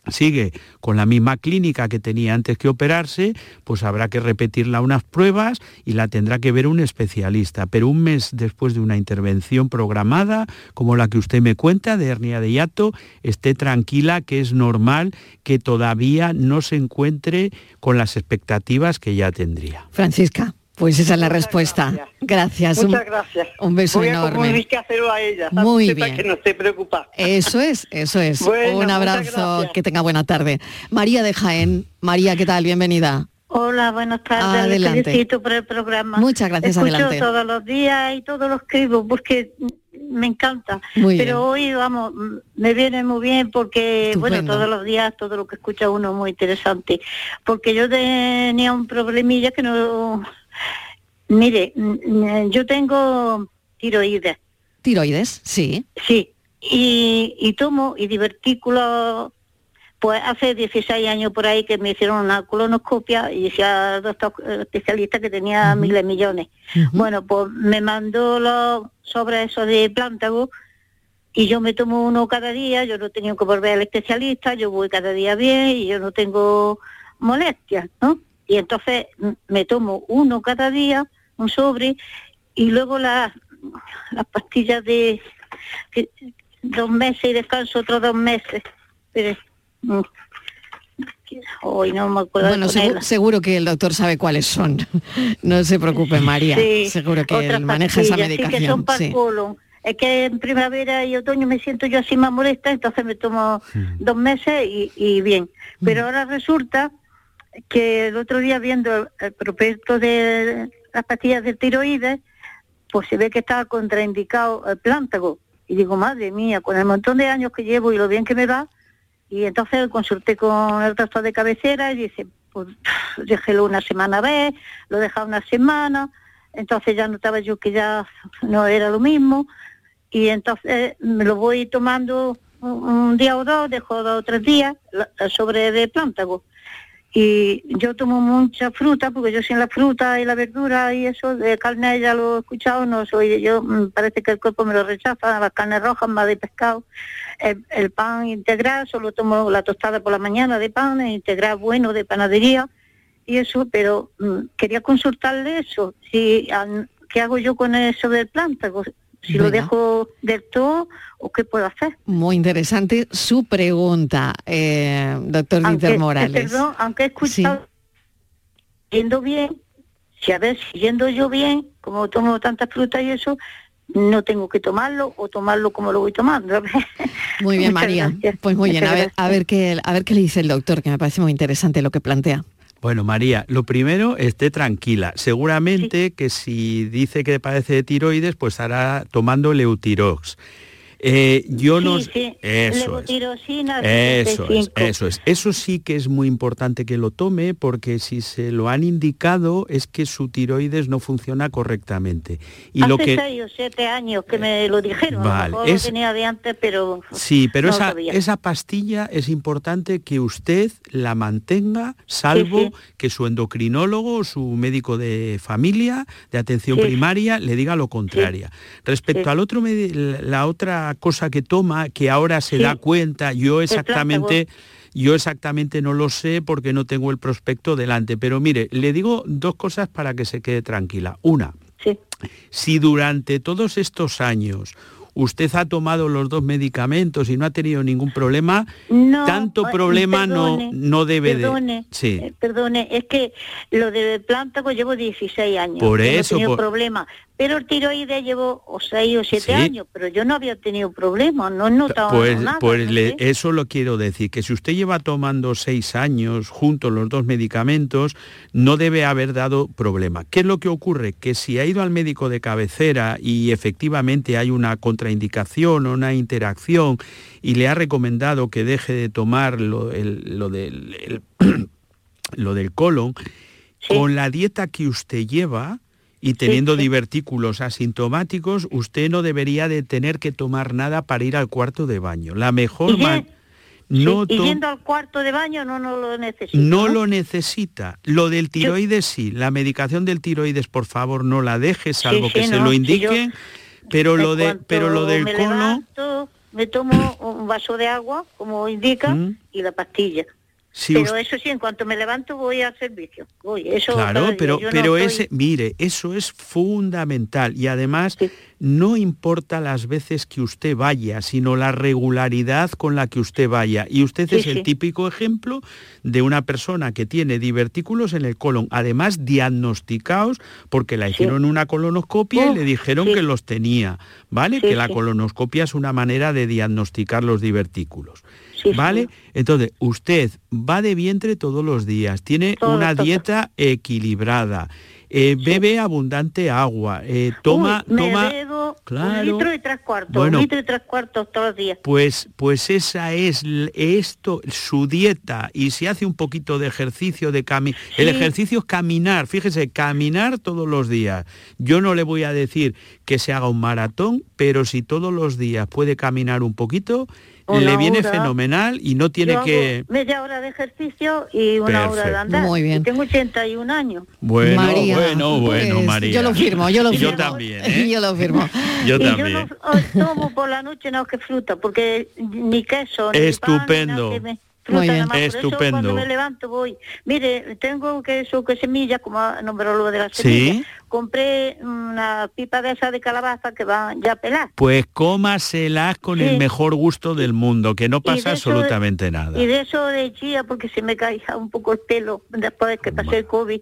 sigue con la misma clínica que tenía antes que operarse, pues habrá que repetirla unas pruebas y la tendrá que ver un especialista. Pero un mes después de una intervención programada, como la que usted me cuenta de hernia de hiato, esté tranquila que es normal que todavía no se encuentre con las expectativas que ya tendría. Francisca. Pues esa es la respuesta. Gracias. Muchas gracias. Un beso Voy enorme. A, a ella. Muy bien. Que no esté preocupada. Eso es, eso es. un abrazo, que tenga buena tarde. María de Jaén. María, ¿qué tal? Bienvenida. Hola, buenas tardes. Adelante. felicito por el programa. Muchas gracias, Escucho adelante. todos los días y todos los escribo porque me encanta. Muy Pero hoy, vamos, me viene muy bien porque, bueno, todos los días todo lo que escucha uno es muy interesante. Porque yo tenía un problemilla que no... Mire, yo tengo tiroides. Tiroides, sí. Sí, y, y tomo y divertículo, pues hace 16 años por ahí que me hicieron una colonoscopia y decía doctor especialista que tenía miles de millones. Bueno, pues me mandó los sobre eso de plántago y yo me tomo uno cada día, yo no he tenido que volver al especialista, yo voy cada día bien y yo no tengo molestias, ¿no? Y entonces me tomo uno cada día, un sobre, y luego las las pastillas de que- dos meses y descanso otros dos meses. Pero, mm, hoy no me acuerdo. Bueno, segu- seguro que el doctor sabe cuáles son. No se preocupe, María. Sí, seguro que él maneja esa pastillas, sí, que son medicación. para el sí. colon. Es que en primavera y otoño me siento yo así más molesta, entonces me tomo dos meses y, y bien. Pero ahora resulta que el otro día viendo el, prospecto de las pastillas de tiroides, pues se ve que estaba contraindicado el plántago. Y digo, madre mía, con el montón de años que llevo y lo bien que me va, y entonces consulté con el doctor de cabecera y dice, pues déjelo una semana a ver, lo dejaba una semana, entonces ya notaba yo que ya no era lo mismo, y entonces me lo voy tomando un, día o dos, dejo dos o tres días sobre de plántago. Y yo tomo mucha fruta, porque yo sin la fruta y la verdura y eso, de carne ya lo he escuchado, no soy yo, mm, parece que el cuerpo me lo rechaza, las carnes rojas más de pescado, el, el pan integral, solo tomo la tostada por la mañana de pan, el integral bueno de panadería y eso, pero mm, quería consultarle eso, si an- qué hago yo con eso del plántago, si lo dejo del todo o qué puedo hacer. Muy interesante su pregunta, eh, doctor Aunque, Dieter eh, Morales. perdón, aunque he escuchado yendo bien, si a ver, yendo yo bien, como tomo tantas frutas y eso, no tengo que tomarlo o tomarlo como lo voy tomando. Muy bien, María. gracias. Pues muy bien, a ver, a ver qué a ver qué le dice el doctor, que me parece muy interesante lo que plantea. Bueno, María, lo primero, esté tranquila. Seguramente que si dice que padece de tiroides, pues estará tomando Leutirox. Eh, yo no... Sí, Eso es. Eso es, 75. eso es. Eso sí que es muy importante que lo tome porque si se lo han indicado es que su tiroides no funciona correctamente. Y Hace lo que seis o siete años que me lo dijeron, Vale, lo mejor es- lo tenía de antes, pero Sí, pero no esa, esa pastilla es importante que usted la mantenga, salvo Sí, que su endocrinólogo o su médico de familia, de atención primaria, le diga lo contrario. Respecto al otro, la la cosa que toma, que ahora se Sí. da cuenta, yo exactamente... Yo exactamente no lo sé porque no tengo el prospecto delante, pero mire, le digo dos cosas para que se quede tranquila. Una, Sí. si durante todos estos años usted ha tomado los dos medicamentos y no ha tenido ningún problema, No, tanto eh, problema no, perdone, no debe perdone, de... Sí. eh, perdone, es que lo de plántago llevo 16 años. Por no he eso, tenido por- problema, pero el tiroides llevo o seis o siete años, pero yo no había tenido problemas, no he notado Pues, nada. pues le- eso lo quiero decir, que si usted lleva tomando seis años juntos los dos medicamentos, no debe haber dado problema. ¿Qué es lo que ocurre? Que si ha ido al médico de cabecera y efectivamente hay una contraindicación o una interacción y le ha recomendado que deje de tomar lo, el- lo del, el- lo del colon, con la dieta que usted lleva, y teniendo divertículos asintomáticos, usted no debería de tener que tomar nada para ir al cuarto de baño. La mejor no, sí, y yendo al cuarto de baño no, no lo necesito. no lo necesita. Lo del tiroides sí. La medicación del tiroides, por favor, no la deje, salvo Sí, que sí, se no, lo sí, indiquen. pero lo de, pero lo del me levanto, me tomo un vaso de agua, como indica, Mm. y la pastilla. Si pero usted- eso sí, en cuanto me levanto voy al servicio. Voy, eso Claro, pero, yo no pero estoy- ese, mire, eso es fundamental y además no importa las veces que usted vaya, sino la regularidad con la que usted vaya. Y usted Sí, es el típico ejemplo de una persona que tiene divertículos en el colon, además diagnosticados porque la hicieron una colonoscopia y le dijeron que los tenía, ¿vale? Que la colonoscopia es una manera de diagnosticar los divertículos. ¿Vale? Entonces, usted va de vientre todos los días, tiene Todo, una todo. dieta equilibrada, eh, bebe abundante agua, eh, toma, Uy, me toma. bebo Claro. un litro y tres cuartos, Bueno. un litro y tres cuartos todos los días. Pues, pues esa es esto, su dieta, y si hace un poquito de ejercicio, de cami el Sí. ejercicio es caminar, fíjese, caminar todos los días. Yo no le voy a decir que se haga un maratón, pero si todos los días puede caminar un poquito, Una le viene hora. fenomenal y no tiene Yo hago que... media hora de ejercicio y una hora de andar. Muy bien. Y tengo 81 años. Bueno, María, bueno, bueno, pues, María. Yo lo firmo, yo lo Y firmo. Yo también, ¿eh? Yo lo firmo. Yo y también. yo no tomo por la noche nada que fruta, porque ni queso, ni Estupendo. pan, ni nada que me- fruta Muy bien. Por eso Estupendo. cuando me levanto voy. Mire, tengo queso, que semilla, como nombró lo de la Sí. semilla. Compré una pipa de esa de calabaza que van ya a pelar. Pues cómaselas con el Sí. mejor gusto del mundo, que no pasa de eso- absolutamente nada. Y de eso de chía, porque se me caía un poco el pelo después que pasé el COVID,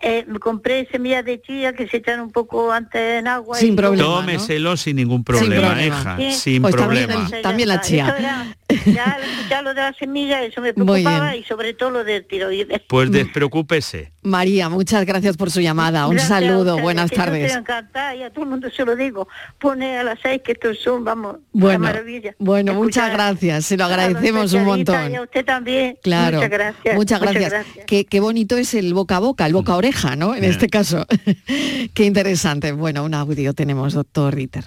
eh, me compré semillas de chía que se echan un poco antes en agua. Sin y problema, Tómeselo sin ningún problema, problema. hija, Sí. sin Pues también problema. el- también la chía. Era, ya escuchar lo de la semilla, eso me preocupaba y sobre todo lo del tiroides. Pues despreocúpese. María, muchas gracias por su llamada. Un Gracias saludo, buenas tardes. encantada y a todo el mundo se lo digo. Pone a las seis que estos son, vamos, Bueno, una maravilla. bueno, muchas gracias, se lo agradecemos un montón. Y a usted también. Claro, Muchas gracias. Muchas gracias. Qué, qué bonito es el boca a boca, el boca a oreja, ¿no? En Bien. este caso. qué interesante. Bueno, un audio tenemos, doctor Ritter.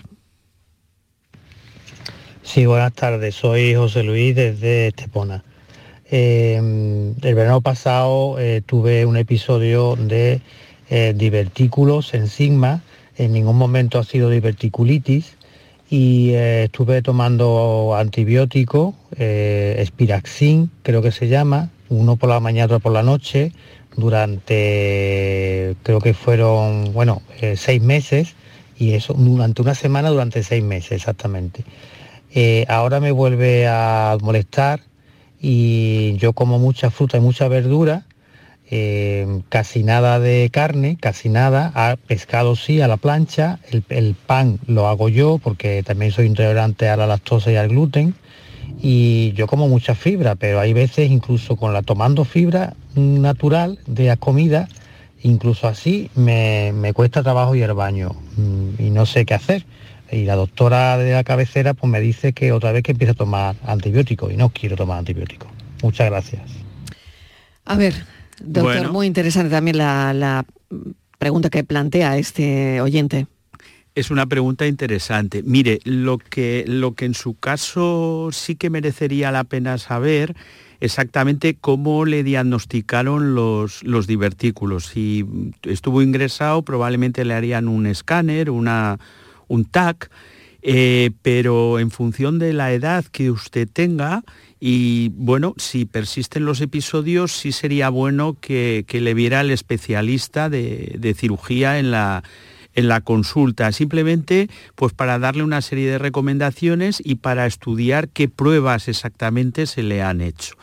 Sí, buenas tardes. Soy José Luis desde Estepona. Eh, el verano pasado eh, tuve un episodio de eh, divertículos en sigma. En ningún momento ha sido diverticulitis y eh, estuve tomando antibiótico, eh, Spiraxin, creo que se llama, uno por la mañana, otro por la noche, durante, creo que fueron, bueno, eh, seis meses y eso durante una semana, durante seis meses exactamente. Eh, ahora me vuelve a molestar y yo como mucha fruta y mucha verdura, eh, casi nada de carne, casi nada, a pescado sí, a la plancha, el, pan lo hago yo porque también soy intolerante a la lactosa y al gluten. Y yo como mucha fibra, pero hay veces incluso con la tomando fibra natural de la comida, incluso así me, me cuesta trabajo ir al baño mm, y no sé qué hacer. Y la doctora de la cabecera pues me dice que otra vez que empiece a tomar antibióticos y no quiero tomar antibióticos. Muchas gracias. A ver, doctor, Bueno. muy interesante también la, la pregunta que plantea este oyente. Es una pregunta interesante. Mire, lo que, lo que en su caso sí que merecería la pena saber exactamente cómo le diagnosticaron los, los divertículos. Si estuvo ingresado, probablemente le harían un escáner, una, un TAC, eh, pero en función de la edad que usted tenga y bueno, si persisten los episodios, sí sería bueno que, que le viera el especialista de, de cirugía en la, en la consulta, simplemente pues para darle una serie de recomendaciones y para estudiar qué pruebas exactamente se le han hecho.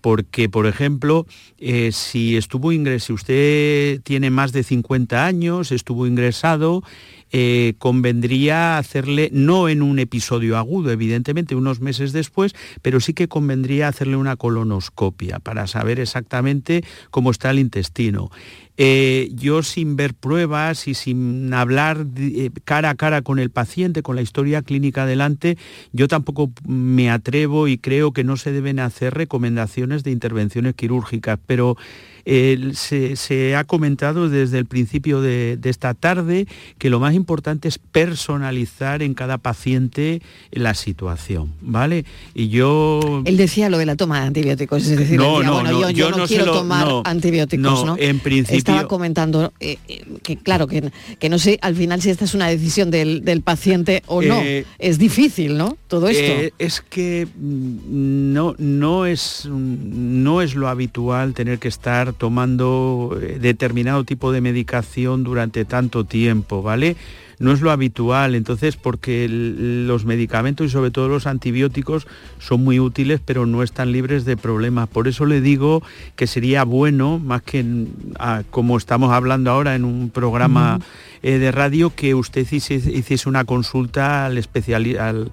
Porque, por ejemplo, eh, si estuvo ingresado, si usted tiene más de 50 años, estuvo ingresado eh, convendría hacerle, no en un episodio agudo, evidentemente, unos meses después, pero sí que convendría hacerle una colonoscopia para saber exactamente cómo está el intestino. Eh, yo sin ver pruebas y sin hablar eh, cara a cara con el paciente, con la historia clínica adelante, yo tampoco me atrevo y creo que no se deben hacer recomendaciones de intervenciones quirúrgicas, pero se, ha comentado desde el principio de, esta tarde que lo más importante es personalizar en cada paciente la situación, ¿vale? Y yo... Él decía lo de la toma de antibióticos, es decir, no, no, bueno, yo, no, quiero tomar antibióticos, ¿no? En principio... Estaba comentando eh, eh, que, claro, que, que, no sé al final si esta es una decisión del, paciente o no. Eh, es difícil, ¿no? Todo esto. es que mm, no, no, es, no es lo habitual tener que estar tomando eh, determinado tipo de medicación durante tanto tiempo, ¿vale? No es lo habitual, entonces, porque los medicamentos y sobre todo los antibióticos son muy útiles, pero no están libres de problemas. Por eso le digo que sería bueno, más que como estamos hablando ahora en un programa eh, de radio, que usted hiciese, una consulta al especialista al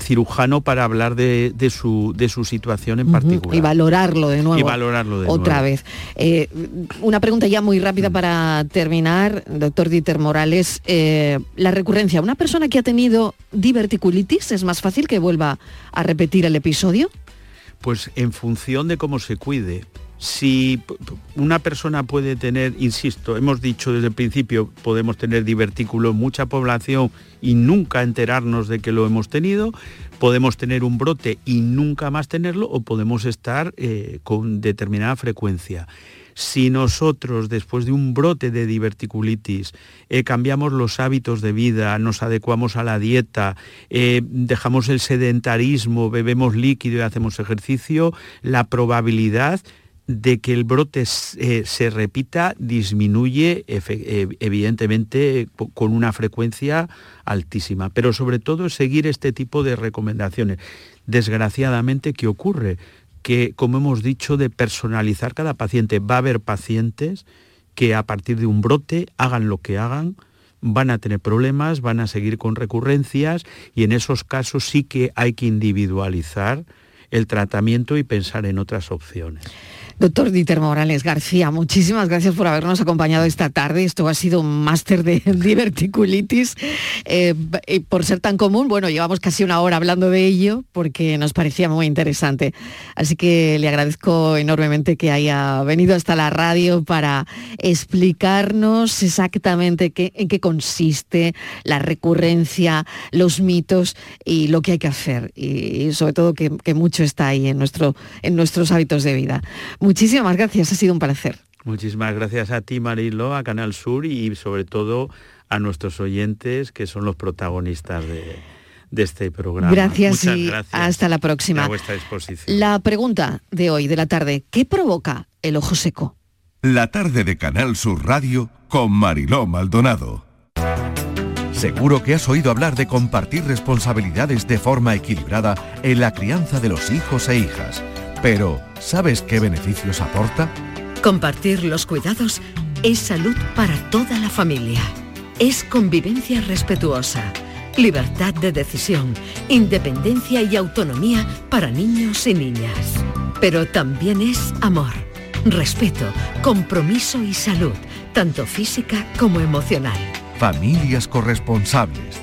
cirujano para hablar de, su, de su situación en particular. Y valorarlo de nuevo. Y valorarlo de Otra vez. Eh, una pregunta ya muy rápida para terminar, doctor Dieter Morales. Eh, la recurrencia, ¿una persona que ha tenido diverticulitis es más fácil que vuelva a repetir el episodio? Pues en función de cómo se cuide si una persona puede tener, insisto, hemos dicho desde el principio, podemos tener divertículo en mucha población y nunca enterarnos de que lo hemos tenido, podemos tener un brote y nunca más tenerlo o podemos estar eh, con determinada frecuencia. Si nosotros, después de un brote de diverticulitis, eh, cambiamos los hábitos de vida, nos adecuamos a la dieta, eh, dejamos el sedentarismo, bebemos líquido y hacemos ejercicio, la probabilidad de que el brote eh, se repita disminuye eh, evidentemente con una frecuencia altísima, pero sobre todo seguir este tipo de recomendaciones. Desgraciadamente, ¿qué ocurre? Que, como hemos dicho, de personalizar cada paciente, va a haber pacientes que a partir de un brote hagan lo que hagan, van a tener problemas, van a seguir con recurrencias y en esos casos sí que hay que individualizar el tratamiento y pensar en otras opciones. Doctor Dieter Morales García, muchísimas gracias por habernos acompañado esta tarde. Esto ha sido un máster de diverticulitis. Eh, por ser tan común, bueno, llevamos casi una hora hablando de ello porque nos parecía muy interesante. Así que le agradezco enormemente que haya venido hasta la radio para explicarnos exactamente qué, en qué consiste la recurrencia, los mitos y lo que hay que hacer. Y sobre todo que, mucho está ahí en, nuestro, en nuestros hábitos de vida. Muchísimas gracias, ha sido un placer. Muchísimas gracias a ti, Marilo, a Canal Sur y sobre todo a nuestros oyentes que son los protagonistas de, este programa. Gracias y hasta la próxima. A vuestra disposición. La pregunta de hoy, de la tarde, ¿qué provoca el ojo seco? La tarde de Canal Sur Radio con Mariló Maldonado. Seguro que has oído hablar de compartir responsabilidades de forma equilibrada en la crianza de los hijos e hijas. Pero, ¿sabes qué beneficios aporta? Compartir los cuidados es salud para toda la familia. Es convivencia respetuosa, libertad de decisión, independencia y autonomía para niños y niñas. Pero también es amor, respeto, compromiso y salud, tanto física como emocional. Familias corresponsables,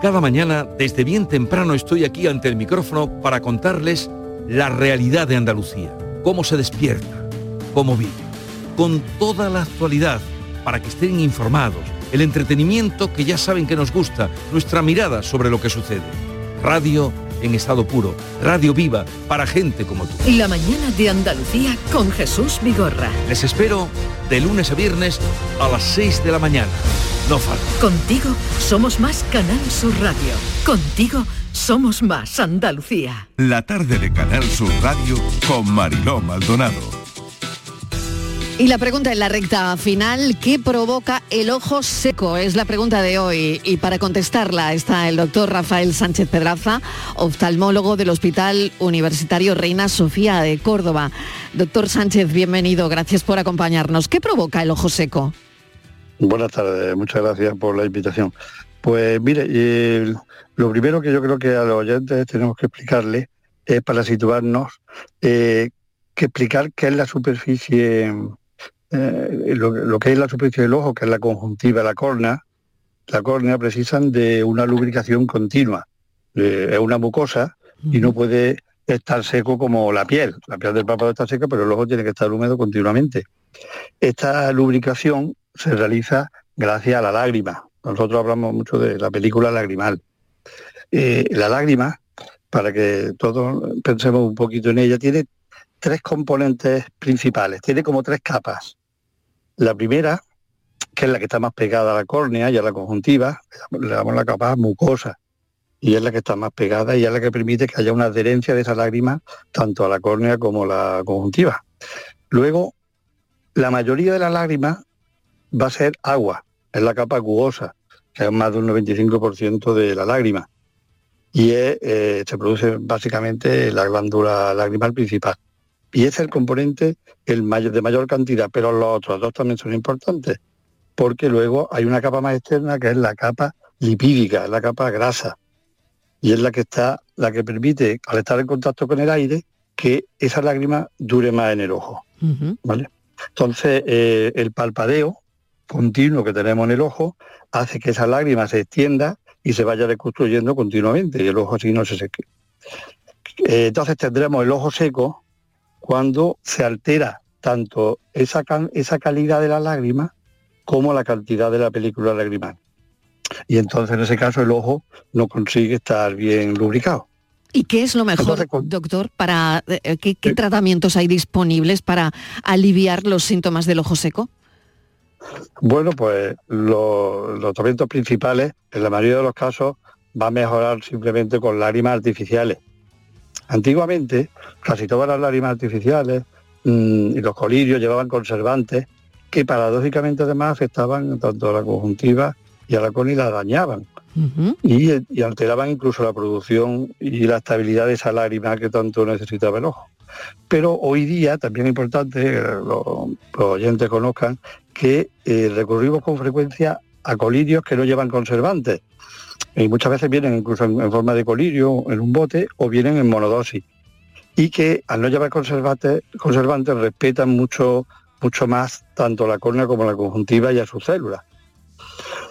Cada mañana, desde bien temprano, estoy aquí ante el micrófono para contarles la realidad de Andalucía, cómo se despierta, cómo vive, con toda la actualidad, para que estén informados, el entretenimiento que ya saben que nos gusta, nuestra mirada sobre lo que sucede. Radio en estado puro, radio viva para gente como tú. La mañana de Andalucía con Jesús Vigorra. Les espero de lunes a viernes a las 6 de la mañana. No falta. Contigo somos más Canal Sur Radio. Contigo somos más Andalucía. La tarde de Canal Sur Radio con Mariló Maldonado. Y la pregunta en la recta final, ¿qué provoca el ojo seco? Es la pregunta de hoy. Y para contestarla está el doctor Rafael Sánchez Pedraza, oftalmólogo del Hospital Universitario Reina Sofía de Córdoba. Doctor Sánchez, bienvenido, gracias por acompañarnos. ¿Qué provoca el ojo seco? Buenas tardes, muchas gracias por la invitación. Pues mire, eh, lo primero que yo creo que a los oyentes tenemos que explicarle es para situarnos, eh, que explicar qué es la superficie eh, lo, que es la superficie del ojo, que es la conjuntiva, la córnea, la córnea precisan de una lubricación continua. es una mucosa y no puede estar seco como la piel. La piel del párpado está seca, pero el ojo tiene que estar húmedo continuamente. Esta lubricación se realiza gracias a la lágrima. Nosotros hablamos mucho de la película lagrimal. Eh, la lágrima, para que todos pensemos un poquito en ella, tiene tres componentes principales, tiene como tres capas. La primera, que es la que está más pegada a la córnea y a la conjuntiva, le damos la capa mucosa, y es la que está más pegada y es la que permite que haya una adherencia de esa lágrima tanto a la córnea como a la conjuntiva. Luego, la mayoría de las lágrimas va a ser agua, es la capa acuosa, que es más de un 95% de la lágrima. Y eh, se produce básicamente la glándula lagrimal principal y es el componente el mayor, de mayor cantidad, pero los otros dos también son importantes, porque luego hay una capa más externa que es la capa lipídica, la capa grasa, y es la que está, la que permite, al estar en contacto con el aire, que esa lágrima dure más en el ojo. ¿vale? Entonces, eh, el palpadeo continuo que tenemos en el ojo hace que esa lágrima se extienda y se vaya reconstruyendo continuamente y el ojo así no se seque. Eh, entonces tendremos el ojo seco cuando se altera tanto esa, esa calidad de la lágrima como la cantidad de la película lagrimal. Y entonces en ese caso el ojo no consigue estar bien lubricado. ¿Y qué es lo mejor, doctor, para eh, ¿qué, tratamientos hay disponibles para aliviar los síntomas del ojo seco? Bueno, pues los tratamientos principales, en la mayoría de los casos, va a mejorar simplemente con lágrimas artificiales. Antiguamente, casi todas las lágrimas artificiales mm, y los colirios llevaban conservantes que paradójicamente además afectaban tanto a la conjuntiva y a la córnea y la dañaban. y, alteraban incluso la producción y la estabilidad de esa lágrima que tanto necesitaba el ojo. Pero hoy día, también es importante que los, oyentes conozcan que eh, recurrimos con frecuencia a colirios que no llevan conservantes, y muchas veces vienen incluso en, forma de colirio, en un bote, o vienen en monodosis. Y que al no llevar conservantes, conservantes respetan mucho, mucho más tanto la córnea como la conjuntiva y a sus células.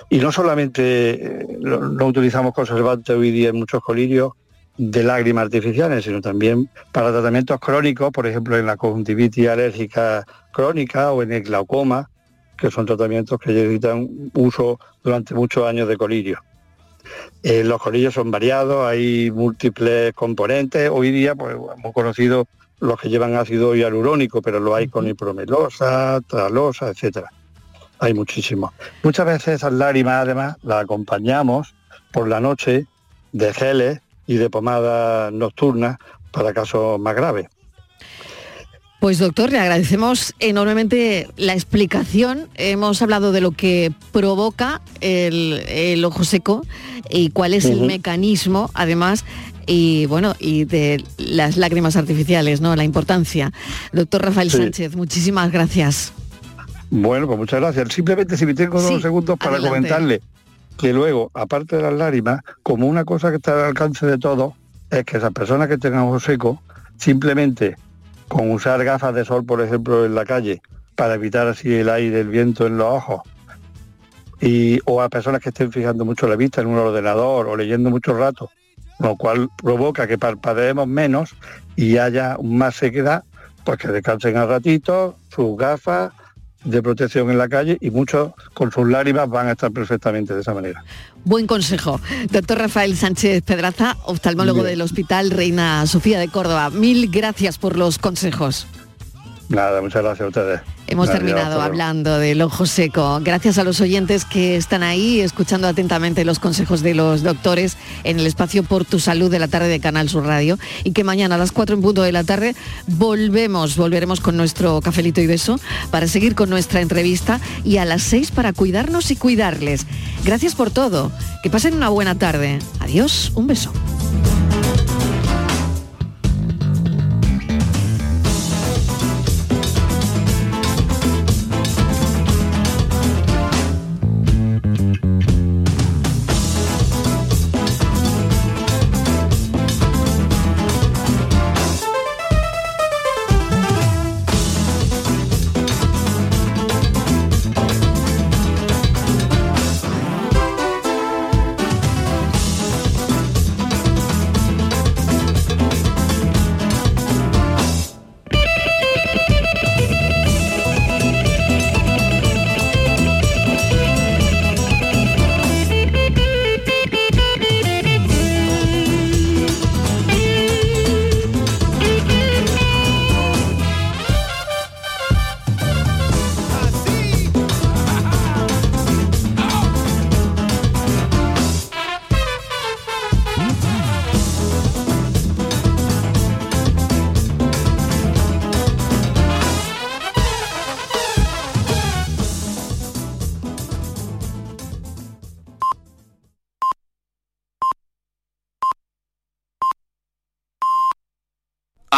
Y no solamente eh, no, utilizamos conservantes hoy día en muchos colirios de lágrimas artificiales, sino también para tratamientos crónicos, por ejemplo en la conjuntivitis alérgica crónica o en el glaucoma, que son tratamientos que necesitan uso durante muchos años de colirio. Eh, los colillos son variados, hay múltiples componentes. Hoy día pues, hemos conocido los que llevan ácido hialurónico, pero lo hay con hipromelosa, tralosa, etcétera. Hay muchísimos. Muchas veces esas lágrimas además las acompañamos por la noche de geles y de pomadas nocturnas para casos más graves. Pues doctor, le agradecemos enormemente la explicación. Hemos hablado de lo que provoca el, ojo seco y cuál es el mecanismo, además, y bueno, y de las lágrimas artificiales, ¿no? La importancia. Doctor Rafael Sánchez, muchísimas gracias. Bueno, pues muchas gracias. Simplemente si me tengo dos segundos para comentarle que luego, aparte de las lágrimas, como una cosa que está al alcance de todos, es que esas personas que tengan ojo seco, simplemente con usar gafas de sol, por ejemplo, en la calle, para evitar así el aire, el viento en los ojos, y, o a personas que estén fijando mucho la vista en un ordenador o leyendo mucho rato, lo cual provoca que parpadeemos menos y haya más sequedad, pues que descansen al ratito, sus gafas de protección en la calle y muchos con sus lágrimas van a estar perfectamente de esa manera. Buen consejo. Doctor Rafael Sánchez Pedraza, oftalmólogo del Hospital Reina Sofía de Córdoba. Mil gracias por los consejos. Nada, muchas gracias a ustedes. Hemos terminado hablando del ojo seco. Gracias a los oyentes que están ahí escuchando atentamente los consejos de los doctores en el espacio Por tu Salud de la tarde de Canal Sur Radio y que mañana a las 4 en punto de la tarde volvemos, volveremos con nuestro cafelito y beso para seguir con nuestra entrevista y a las 6 para cuidarnos y cuidarles. Gracias por todo. Que pasen una buena tarde. Adiós, un beso.